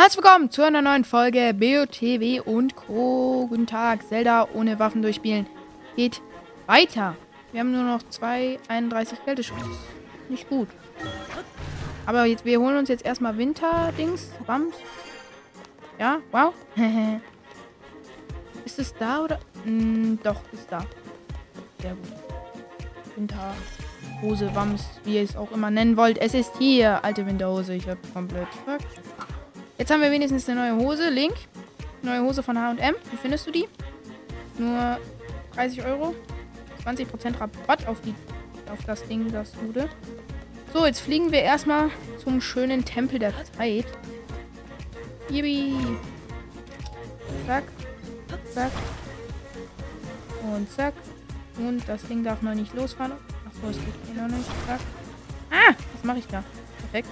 Herzlich willkommen zu einer neuen Folge BOTW und Co. Guten Tag, Zelda ohne Waffen durchspielen. Geht weiter. Wir haben nur noch 2,31 Kälteschutz. Nicht gut. Aber jetzt, wir holen uns jetzt erstmal Winter-Dings. Bams. Ja, wow. ist es da oder? Hm, doch, ist da. Sehr gut. Winterhose, Wams, wie ihr es auch immer nennen wollt. Es ist hier, alte Winterhose. Ich hab komplett fuck. Jetzt haben wir wenigstens eine neue Hose. Link. Neue Hose von H&M. Wie findest du die? Nur 30 Euro. 20% Rabatt auf, die, auf das Ding, das gute. So, jetzt fliegen wir erstmal zum schönen Tempel der Zeit. Yippie. Zack. Zack. Und zack. Und das Ding darf noch nicht losfahren. Achso, es geht noch nicht. Zack. Ah, was mache ich da? Perfekt.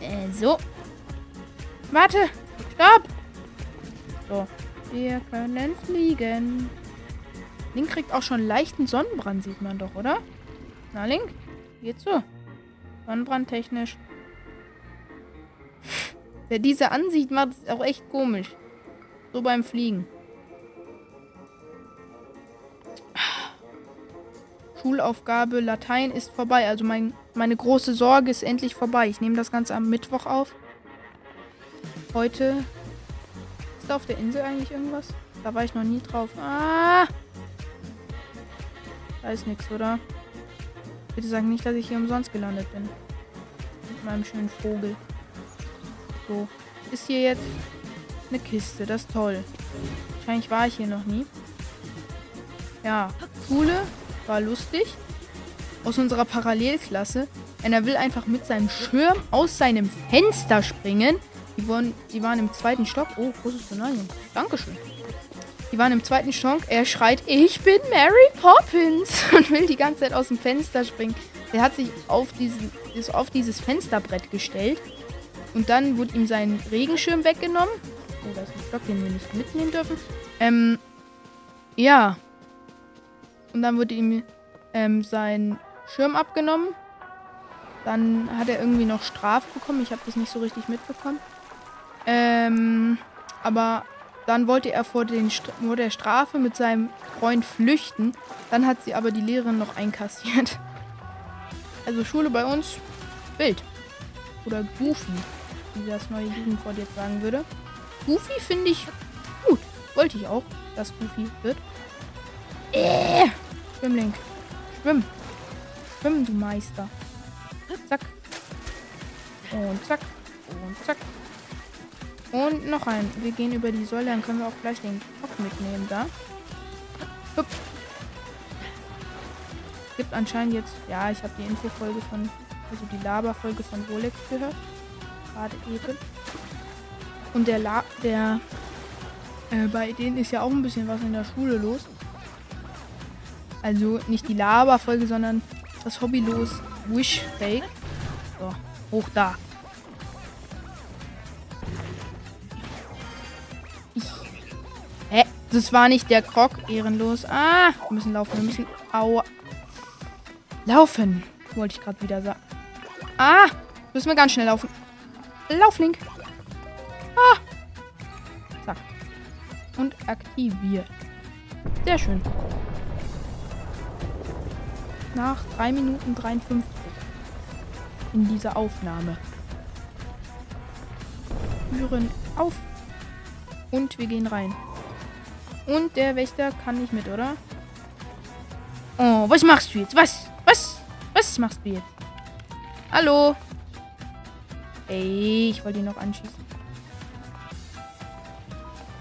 Äh, so. Warte! Stopp! So. Wir können fliegen. Link kriegt auch schon leichten Sonnenbrand, sieht man doch, oder? Na, Link? Geht so. Sonnenbrand technisch. Wer diese ansieht, macht es auch echt komisch. So beim Fliegen. Schulaufgabe Latein ist vorbei. Also mein, meine große Sorge ist endlich vorbei. Ich nehme das Ganze am Mittwoch auf. Heute. Ist da auf der Insel eigentlich irgendwas? Da war ich noch nie drauf. Ah! Da ist nichts, oder? Bitte sag nicht, dass ich hier umsonst gelandet bin. Mit meinem schönen Vogel. So. Ist hier jetzt eine Kiste. Das ist toll. Wahrscheinlich war ich hier noch nie. Ja. Schule war lustig. Aus unserer Parallelklasse. Einer will einfach mit seinem Schirm aus seinem Fenster springen. Die waren, die waren im zweiten Stock. Oh, großes Sonarium. Dankeschön. Die waren im zweiten Stock. Er schreit, ich bin Mary Poppins. Und will die ganze Zeit aus dem Fenster springen. Der hat sich auf, diesen, ist auf dieses Fensterbrett gestellt. Und dann wurde ihm sein Regenschirm weggenommen. Oh, da ist ein Stock, den wir nicht mitnehmen dürfen. Ähm, ja. Und dann wurde ihm ähm, sein Schirm abgenommen. Dann hat er irgendwie noch Strafe bekommen. Ich habe das nicht so richtig mitbekommen. Ähm, aber dann wollte er vor, den vor der Strafe mit seinem Freund flüchten. Dann hat sie aber die Lehrerin noch einkassiert. Also Schule bei uns wild. Oder goofy, wie das neue Jugendwort jetzt sagen würde. Goofy finde ich gut. Wollte ich auch, dass Goofy wird. Äh, Schwimmlink. Schwimm. Schwimm, du Meister. Zack. Und zack. Und zack. Und noch ein. Wir gehen über die Säule, dann können wir auch gleich den Kopf mitnehmen da. Hup. Es gibt anscheinend jetzt, ja, ich habe die Infofolge von, also die Laberfolge von Rolex gehört. Gerade eben. Und der La, der, äh, bei denen ist ja auch ein bisschen was in der Schule los. Also nicht die Laberfolge, sondern das Hobbylos Wish Fake. So, hoch da. Das war nicht der Krog. Ehrenlos. Ah, wir müssen laufen. Wir müssen. Aua. Laufen. Wollte ich gerade wieder sagen. Ah, müssen wir ganz schnell laufen. Lauf, Link. Ah. Zack. Und aktiviert. Sehr schön. Nach 3 Minuten 53 in dieser Aufnahme. Türen auf. Und wir gehen rein. Und der Wächter kann nicht mit, oder? Oh, was machst du jetzt? Was? Was? Was machst du jetzt? Hallo? Ey, ich wollte ihn noch anschießen.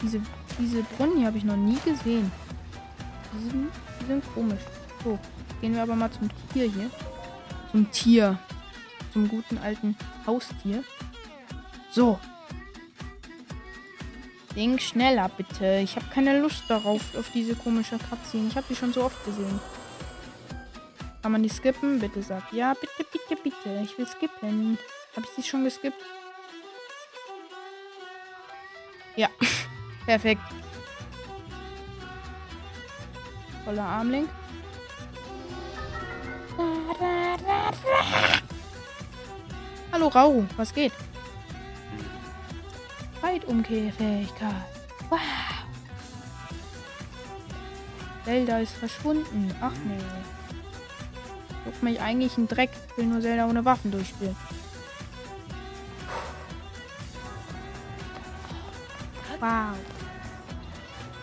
Diese, diese Brunnen hier habe ich noch nie gesehen. Die sind, die sind komisch. So, gehen wir aber mal zum Tier hier. Zum Tier. Zum guten alten Haustier. So, Ding schneller, bitte. Ich habe keine Lust darauf, auf diese komische Cutscene. Ich habe die schon so oft gesehen. Kann man die skippen? Bitte sag ja. Bitte, bitte, bitte. Ich will skippen. Habe ich sie schon geskippt? Ja. Perfekt. Voller Armlink. Hallo Rauru, was geht? Zeitumkehrfähigkeit. Wow. Zelda ist verschwunden. Ach nee. Guck mich eigentlich ein Dreck. Ich will nur Zelda ohne Waffen durchspielen. Wow.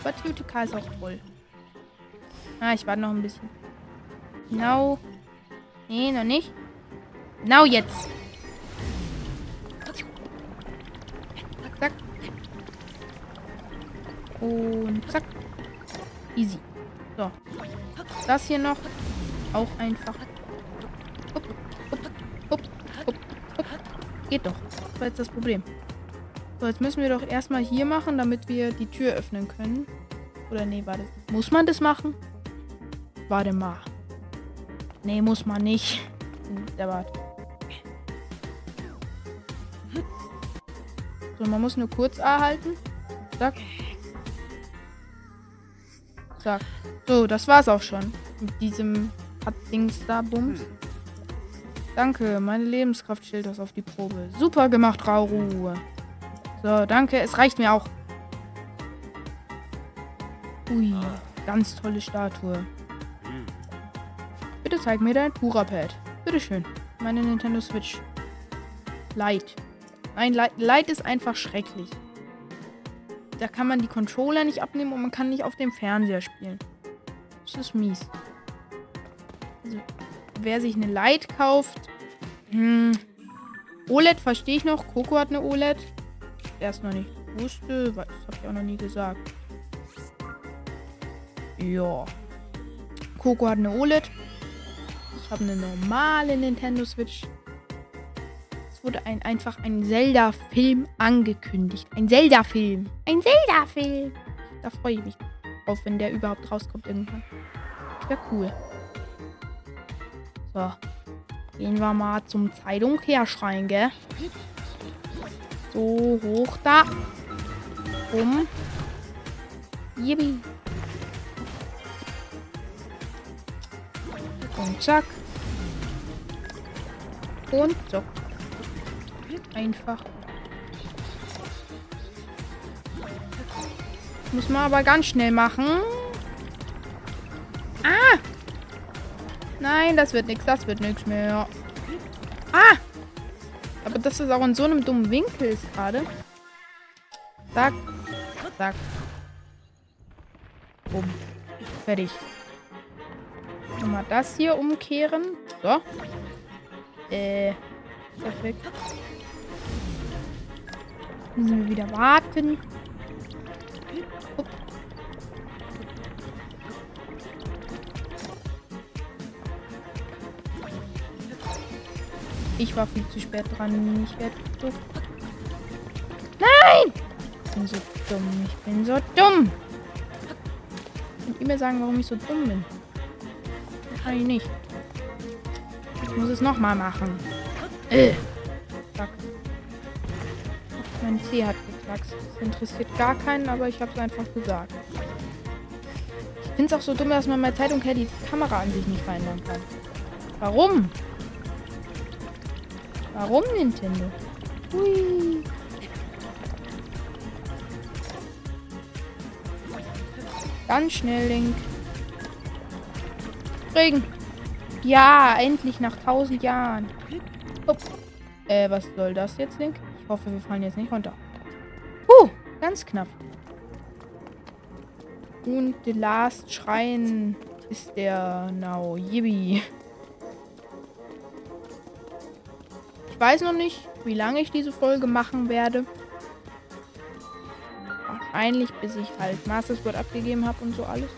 Batütika ist auch toll. Ah, ich warte noch ein bisschen. Genau. Nee, noch nicht. Genau jetzt. Und zack. Easy. So. Das hier noch. Auch einfach. Upp, upp, upp, upp, upp. Geht doch. Das war jetzt das Problem. So, jetzt müssen wir doch erstmal hier machen, damit wir die Tür öffnen können. Oder nee, warte. Muss man das machen? Warte mal. Nee, muss man nicht. Der wart. So, man muss nur kurz A halten. Zack. Zack. So, das war's auch schon. Mit diesem Dings da, Bums. Danke, meine Lebenskraft stellt das auf die Probe. Super gemacht, Rauru. So, danke. Es reicht mir auch. Ui, ganz tolle Statue. Bitte zeig mir dein Pura-Pad. Bitteschön. Meine Nintendo Switch. Light. Nein, Light, Light ist einfach schrecklich. Da kann man die Controller nicht abnehmen und man kann nicht auf dem Fernseher spielen. Das ist mies. Also, wer sich eine Light kauft. Hm, OLED verstehe ich noch. Coco hat eine OLED erst noch nicht wusste, das habe ich auch noch nie gesagt. Ja. Coco hat eine OLED. Ich habe eine normale Nintendo Switch. Wurde ein, einfach ein Zelda-Film angekündigt. Ein Zelda-Film. Ein Zelda-Film. Da freue ich mich drauf, wenn der überhaupt rauskommt irgendwann. Wäre cool. So. Gehen wir mal zum Zeitumkehrschrein, gell? So, hoch da. Um. Yippie. Und zack. Und so. Einfach. Muss man aber ganz schnell machen. Ah! Nein, das wird nichts. Das wird nichts mehr. Ah! Aber dass es auch in so einem dummen Winkel ist gerade. Zack. Zack. Bumm. Fertig. Nochmal das hier umkehren. So. Äh. Perfekt. Müssen wir wieder warten. Ich war viel zu spät dran. Ich werde so. Nein! Ich bin so dumm. Ich bin so dumm. Könnt ihr mir sagen, warum ich so dumm bin? Kann ich nicht. Ich muss es nochmal machen. Äh. Mein C hat geknackst. Das interessiert gar keinen, aber ich habe es einfach gesagt. Ich finde es auch so dumm, dass man bei Zeitung her die Kamera an sich nicht verändern kann. Warum? Warum Nintendo? Hui. Ganz schnell, Link. Regen. Ja, endlich nach tausend Jahren. Upp. Äh, was soll das jetzt, Link? Ich hoffe, wir fallen jetzt nicht runter. Huh, ganz knapp. Und the last Schrein ist der Now Yibi. Ich weiß noch nicht, wie lange ich diese Folge machen werde. Wahrscheinlich, bis ich halt Master Sword abgegeben habe und so alles.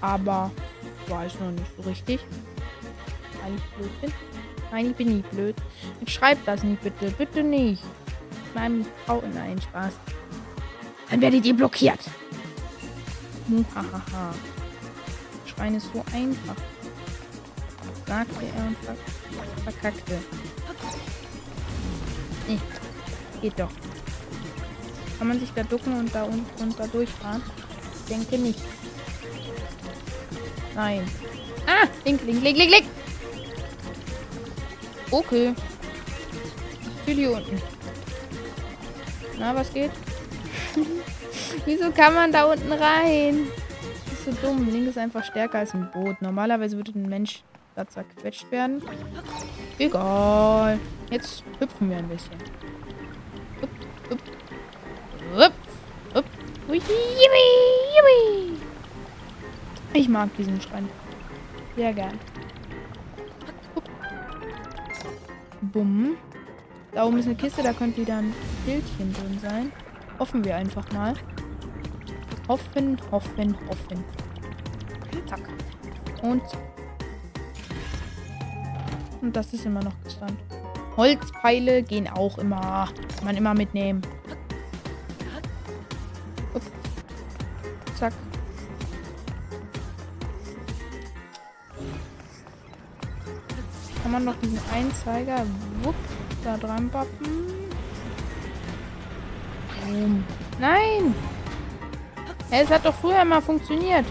Aber ich weiß noch nicht so richtig. Weil ich blöd bin. Nein, ich bin nicht blöd. Jetzt schreibt das nicht, bitte. Bitte nicht. Meinem Frau. Nein, Spaß. Dann werdet ihr blockiert. Muhahaha. Schreien ist so einfach. Sagte er und ver verkackte. Nee, geht doch. Kann man sich da ducken und da unten und da durchfahren? Ich denke nicht. Nein. Ah! Link, link, link, link, link! Okay. Will hier unten. Na, was geht? Wieso kann man da unten rein? Das ist so dumm. Link ist einfach stärker als ein Boot. Normalerweise würde ein Mensch da zerquetscht werden. Egal. Jetzt hüpfen wir ein bisschen. Hup, hup. Hup, hup. Ui, Ich mag diesen Schrein. Sehr gern. Bumm. Da oben ist eine Kiste, da könnte wieder ein Bildchen drin sein. Hoffen wir einfach mal. Hoffen, hoffen, hoffen. Zack. Und Und das ist immer noch gestand. Holzpfeile gehen auch immer. Kann man immer mitnehmen. Kann man noch diesen Einzeiger wupp, da dran bappen. Boom. Nein! Es hat doch früher mal funktioniert.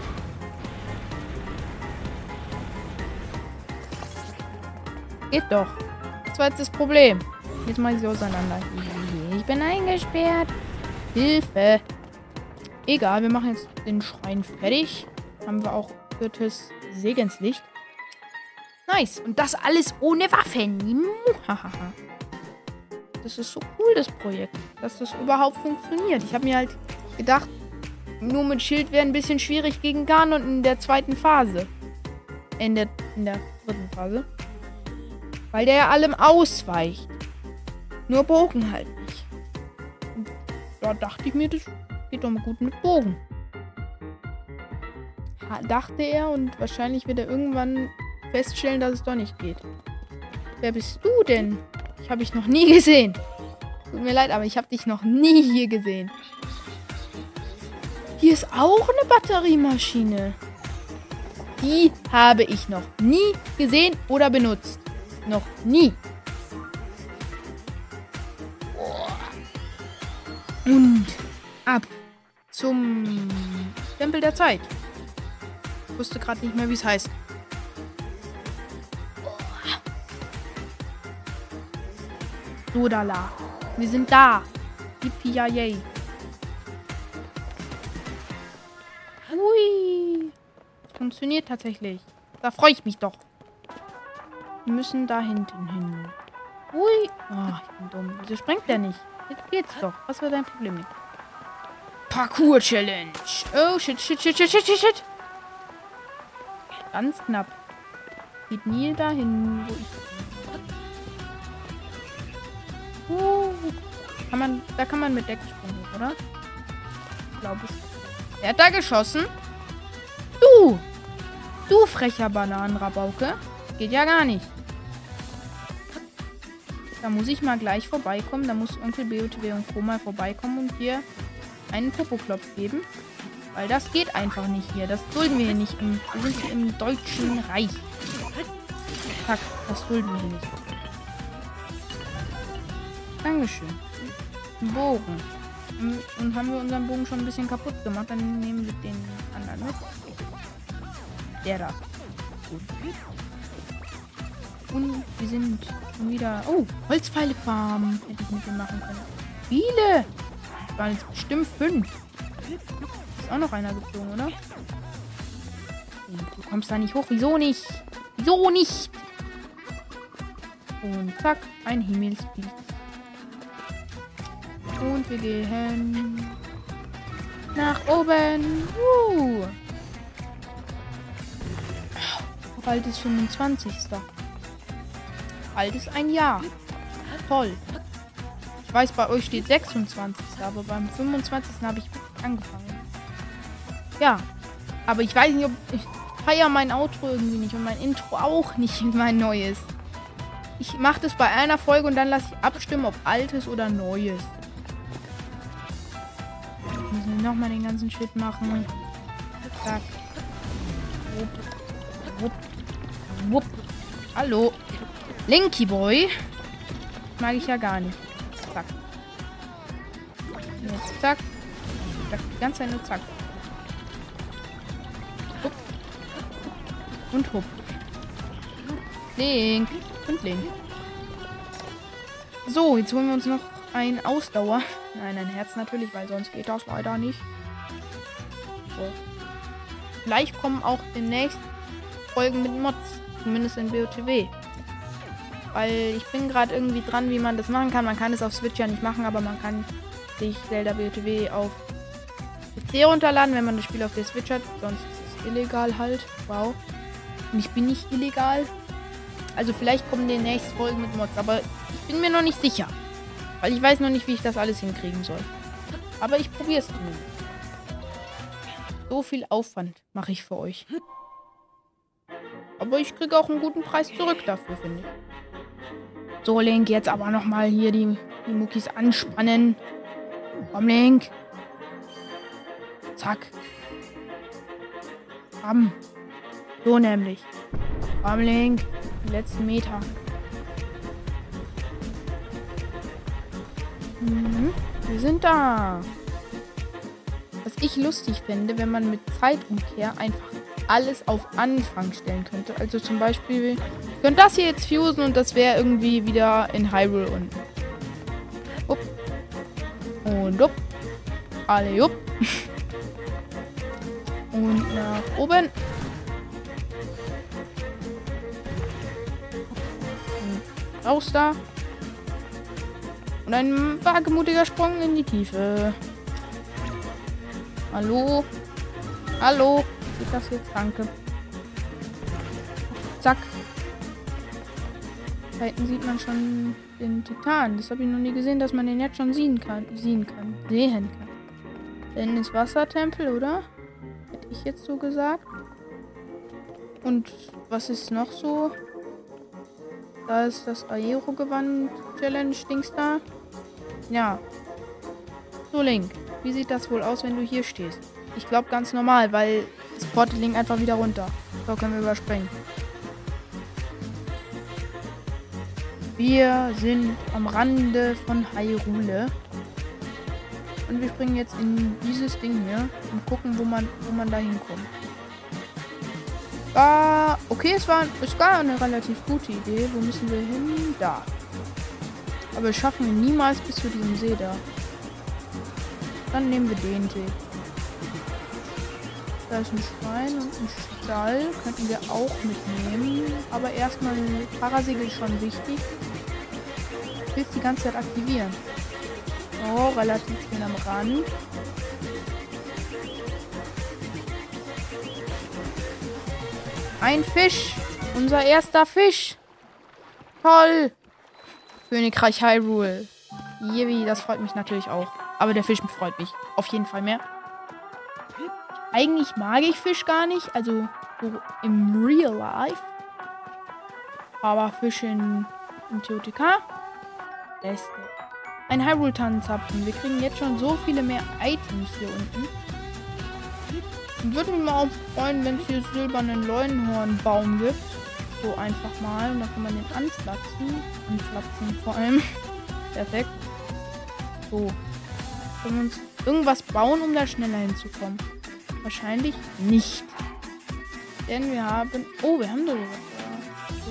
Geht doch. Das war jetzt das Problem. Jetzt mache ich sie auseinander. Ich bin eingesperrt. Hilfe. Egal, wir machen jetzt den Schrein fertig. Haben wir auch viertes Segenslicht. Nice. Und das alles ohne Waffen. Das ist so cool, das Projekt. Dass das überhaupt funktioniert. Ich habe mir halt gedacht, nur mit Schild wäre ein bisschen schwierig gegen Ganon in der zweiten Phase. In der, in der dritten Phase. Weil der ja allem ausweicht. Nur Bogen halt nicht. Und da dachte ich mir, das geht doch mal gut mit Bogen. Dachte er und wahrscheinlich wird er irgendwann feststellen, dass es doch nicht geht. Wer bist du denn? Ich habe dich noch nie gesehen. Tut mir leid, aber ich habe dich noch nie hier gesehen. Hier ist auch eine Batteriemaschine. Die habe ich noch nie gesehen oder benutzt. Noch nie. Und ab zum Tempel der Zeit. Ich wusste gerade nicht mehr, wie es heißt. Sodala. Wir sind da. Yippie yay. Hui. Funktioniert tatsächlich. Da freue ich mich doch. Wir müssen da hinten hin. Hui. Oh, ich bin dumm. Wieso sprengt der nicht? Jetzt geht's doch. Was war dein Problem? Parkour-Challenge. Oh, shit, shit, shit, shit, shit, shit, shit. Ganz knapp. Geht nie dahin, wo ich kann man, da kann man mit Decksprung hoch, oder? Ich glaube es. Wer hat da geschossen? Du! Du frecher Bananenrabauke. Geht ja gar nicht. Da muss ich mal gleich vorbeikommen. Da muss Onkel BOTW und Co. mal vorbeikommen und hier einen Popoklopf geben. Weil das geht einfach nicht hier. Das dulden wir hier nicht. Im, wir sind hier im Deutschen Reich. Fuck, das dulden wir hier nicht. Dankeschön. Bogen. Und haben wir unseren Bogen schon ein bisschen kaputt gemacht, dann nehmen wir den anderen mit. Der da. Und wir sind wieder. Oh, Holzpfeile-Farm. Hätte ich mit dem machen können. Viele! Das waren jetzt bestimmt fünf. Ist auch noch einer geflogen, oder? Du kommst da nicht hoch. Wieso nicht? Wieso nicht? Und zack, ein Himmelsbild. Und wir gehen nach oben. Uh. Bald ist 25. Bald ist ein Jahr. Toll. Ich weiß, bei euch steht 26. Aber beim 25. habe ich angefangen. Ja. Aber ich weiß nicht, ob. Ich feiere mein Outro irgendwie nicht und mein Intro auch nicht, mein neues. Ich mache das bei einer Folge und dann lasse ich abstimmen, ob altes oder neues nochmal den ganzen Schritt machen. Zack. Wupp. Wupp. Wupp. Hallo. Linky Boy. Mag ich ja gar nicht. Zack. Jetzt zack. Zack. Die ganze Zeit nur zack. Hupp. Und hupp. Link. Und Link. So, jetzt holen wir uns noch ein Ausdauer. Nein, ein Herz natürlich, weil sonst geht das leider nicht. So. Vielleicht kommen auch demnächst Folgen mit Mods. Zumindest in BOTW. Weil ich bin gerade irgendwie dran, wie man das machen kann. Man kann es auf Switch ja nicht machen, aber man kann sich Zelda BOTW auf PC runterladen, wenn man das Spiel auf der Switch hat. Sonst ist es illegal halt. Wow. Und ich bin nicht illegal. Also vielleicht kommen demnächst Folgen mit Mods, aber ich bin mir noch nicht sicher. Weil ich weiß noch nicht, wie ich das alles hinkriegen soll. Aber ich probiere es zumindest. So viel Aufwand mache ich für euch. Aber ich kriege auch einen guten Preis zurück dafür, finde ich. So, Link, jetzt aber nochmal hier die, die Muckis anspannen. Komm, Link. Zack. Komm. So nämlich. Komm, Link. Die letzten Meter. Mhm. Wir sind da. Was ich lustig finde, wenn man mit Zeitumkehr einfach alles auf Anfang stellen könnte. Also zum Beispiel, ich könnte das hier jetzt fusen und das wäre irgendwie wieder in Hyrule unten. Upp. Und up. Alle up. Und nach oben. Und raus da. Und ein wagemutiger Sprung in die Tiefe. Hallo? Hallo? Geht das jetzt? Danke. Zack. Da hinten sieht man schon den Titan. Das habe ich noch nie gesehen, dass man den jetzt schon sehen kann. Sehen kann. Sehen kann. Denn ist Wassertempel, oder? Hätte ich jetzt so gesagt. Und was ist noch so? Da ist das Aero-Gewand-Challenge-Dings da. Ja. So, Link. Wie sieht das wohl aus, wenn du hier stehst? Ich glaube ganz normal, weil das portet Link einfach wieder runter. So können wir überspringen. Wir sind am Rande von Hyrule. Und wir springen jetzt in dieses Ding hier und gucken, wo man, wo man da hinkommt. Ah, okay, es war, es war eine relativ gute Idee. Wo müssen wir hin? Da. Aber wir schaffen wir niemals bis zu diesem See da. Dann nehmen wir den See. Da ist ein Schwein und ein Stall. Könnten wir auch mitnehmen. Aber erstmal Parasegel ist schon wichtig. Ich will die ganze Zeit aktivieren. Oh, relativ schön am Rand. Ein Fisch. Unser erster Fisch. Toll. Königreich Hyrule. Yippie, das freut mich natürlich auch. Aber der Fisch freut mich auf jeden Fall mehr. Eigentlich mag ich Fisch gar nicht, also so im Real Life. Aber Fisch in, in TOTK, beste. Ein Hyrule-Tannenzapfen. Wir kriegen jetzt schon so viele mehr Items hier unten. Würde mich mal auch freuen, wenn es hier silbernen Leuenhornbaum gibt. So einfach mal. Und dann kann man den anplatzen. Anplatzen vor allem. Perfekt. So. Können wir uns irgendwas bauen, um da schneller hinzukommen? Wahrscheinlich nicht. Denn wir haben. Oh, wir haben da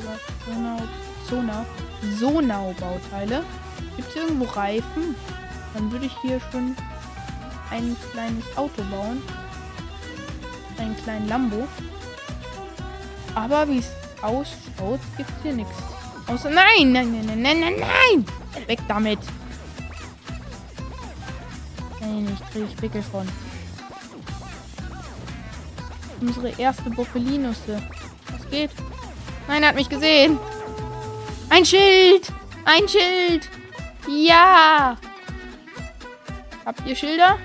sowas. Sonau. Sonau. Sonau-Bauteile. Gibt es irgendwo Reifen? Dann würde ich hier schon ein kleines Auto bauen. Einen kleinen Lambo. Aber wie es ausschaut, gibt es hier nichts. Außer. Nein, nein, nein, nein, nein, nein, nein! Weg damit! Nein, ich kriege Pickel von. Unsere erste Boppelinusse. Was geht? Nein, er hat mich gesehen. Ein Schild! Ein Schild! Ja! Habt ihr Schilder?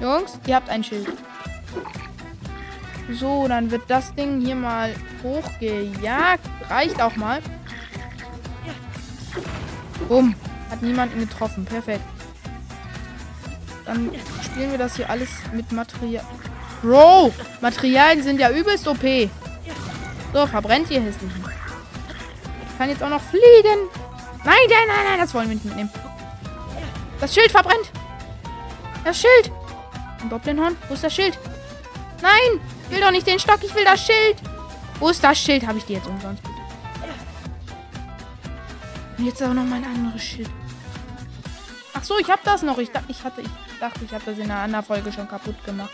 Jungs, ihr habt ein Schild. So, dann wird das Ding hier mal hochgejagt. Reicht auch mal. Bumm. Hat niemanden getroffen. Perfekt. Dann spielen wir das hier alles mit Material. Bro! Materialien sind ja übelst OP. So, verbrennt ihr hässlichen. Ich kann jetzt auch noch fliegen. Nein, nein, nein, nein, das wollen wir nicht mitnehmen. Das Schild verbrennt. Das Schild. Ein Goblinhorn. Wo ist das Schild? Nein, ich will doch nicht den Stock, ich will das Schild. Wo ist das Schild? Habe ich dir jetzt umsonst. Und jetzt aber noch mein anderes Schild. Ach so, ich habe das noch. Ich, ich, hatte, ich dachte, ich habe das in einer anderen Folge schon kaputt gemacht.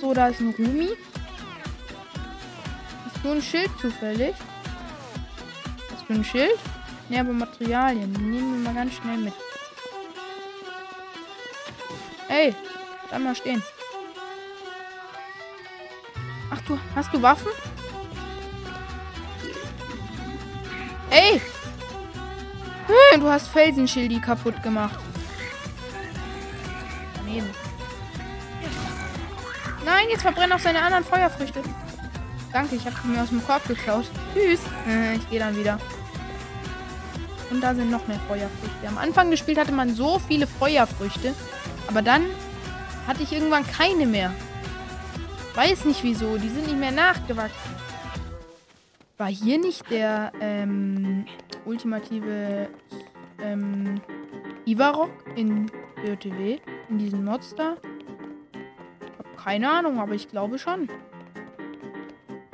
So, da ist ein Rumi. Hast du ein Schild zufällig? Hast du ein Schild? Ne, aber Materialien. Die nehmen wir mal ganz schnell mit. Ey, bleib mal stehen. Ach du, hast du Waffen? Ey! Hm, du hast Felsenschildi kaputt gemacht. Daneben. Nein, jetzt verbrennen auch seine anderen Feuerfrüchte. Danke, ich habe mir aus dem Korb geklaut. Tschüss. Äh, ich gehe dann wieder. Und da sind noch mehr Feuerfrüchte. Am Anfang des Spiels hatte man so viele Feuerfrüchte. Aber dann hatte ich irgendwann keine mehr. Weiß nicht wieso. Die sind nicht mehr nachgewachsen. War hier nicht der ähm, ultimative ähm, Ivarok in BOTW? In diesen Monster? Hab keine Ahnung, aber ich glaube schon.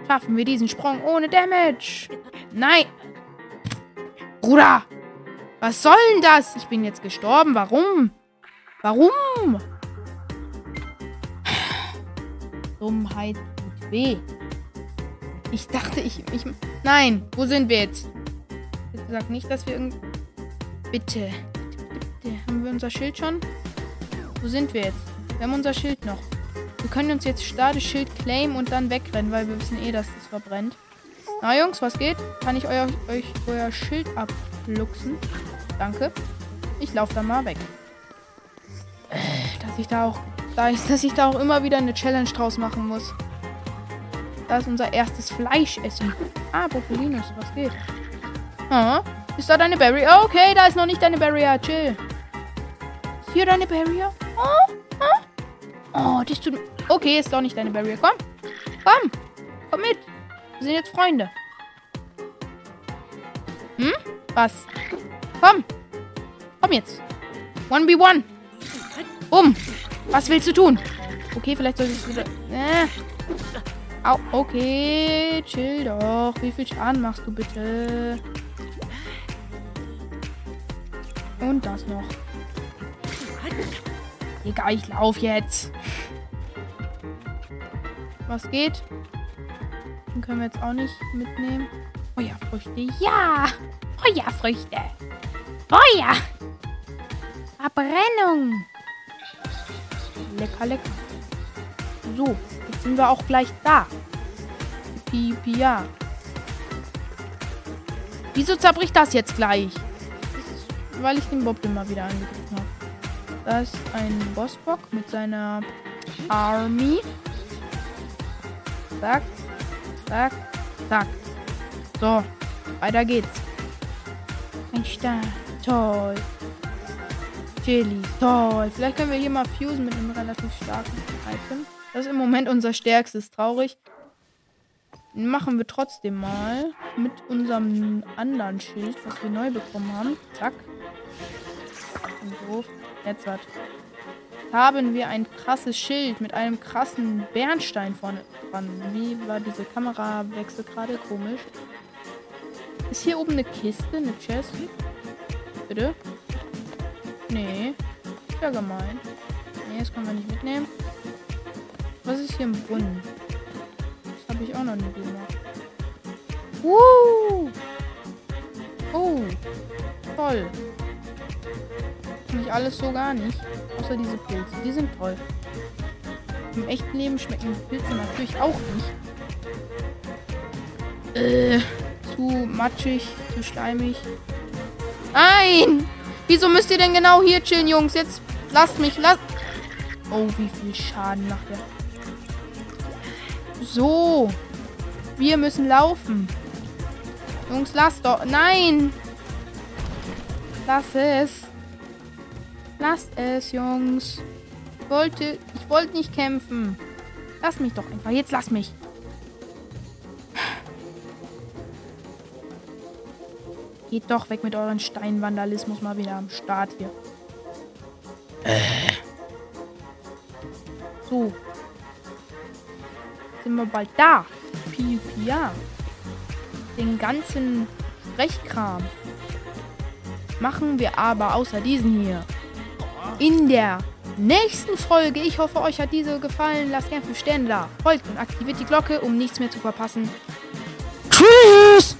Schaffen wir diesen Sprung ohne Damage? Nein! Bruder! Was soll denn das? Ich bin jetzt gestorben. Warum? Warum? Dummheit tut weh. Ich dachte, ich, ich. Nein, wo sind wir jetzt? Bitte sag nicht, dass wir irgend. Bitte. Bitte. Haben wir unser Schild schon? Wo sind wir jetzt? Wir haben unser Schild noch. Wir können uns jetzt startes Schild claimen und dann wegrennen, weil wir wissen eh, dass das verbrennt. Na Jungs, was geht? Kann ich euer, euch euer Schild abluchsen? Danke. Ich laufe dann mal weg. Dass ich da auch. Da ist, dass ich da auch immer wieder eine Challenge draus machen muss. Da ist unser erstes Fleischessen. Ah, Brokolinus, was geht? Ah, ist da deine Barrier? Oh, okay, da ist noch nicht deine Barrier. Chill. Ist hier deine Barrier? Oh, oh, oh das tut. Okay, ist doch nicht deine Barrier. Komm. Komm. Komm mit. Wir sind jetzt Freunde. Hm? Was? Komm. Komm jetzt. 1v1. Um. Was willst du tun? Okay, vielleicht soll ich wieder... Äh. Au, okay. Chill doch. Wie viel Schaden machst du bitte? Und das noch. Egal, ich lauf jetzt. Was geht? Den können wir jetzt auch nicht mitnehmen. Feuerfrüchte. Ja! Feuerfrüchte. Feuer! Verbrennung. Lecker, lecker. So, jetzt sind wir auch gleich da. Pipi, pipi, ja. Wieso zerbricht das jetzt gleich? Weil ich den Bob immer wieder angegriffen habe. Da ist ein Bossbock mit seiner Army. Zack, zack, zack. So, weiter geht's. Ein Stern. Toll. Chili. Toll. Vielleicht können wir hier mal fusen mit einem relativ starken Item. Das ist im Moment unser stärkstes. Traurig. Machen wir trotzdem mal mit unserem anderen Schild, was wir neu bekommen haben. Zack. So. Jetzt was. Haben wir ein krasses Schild mit einem krassen Bernstein vorne dran. Wie war diese Kamerawechsel gerade komisch? Ist hier oben eine Kiste, eine Chest? Bitte? Nee. Ist ja gemein. Nee, das können wir nicht mitnehmen. Was ist hier im Brunnen? Das habe ich auch noch nie gemacht. Uh! Oh! Toll. Nicht alles so gar nicht. Außer diese Pilze. Die sind toll. Im echten Leben schmecken Pilze natürlich auch nicht. Äh zu matschig, zu schleimig. Nein! Wieso müsst ihr denn genau hier chillen, Jungs? Jetzt lasst mich, lasst... Oh, wie viel Schaden macht er. So. Wir müssen laufen. Jungs, lasst doch... Nein! Lass es. Lasst es, Jungs. Ich wollte... Ich wollte nicht kämpfen. Lass mich doch einfach. Jetzt lass mich. Geht doch weg mit euren Steinvandalismus mal wieder am Start hier. Äh. So. Sind wir bald da. Ja. Den ganzen Sprechkram. machen wir aber außer diesen hier. In der nächsten Folge. Ich hoffe, euch hat diese gefallen. Lasst gerne 5 Sterne da. Folgt und aktiviert die Glocke, um nichts mehr zu verpassen. Tschüss!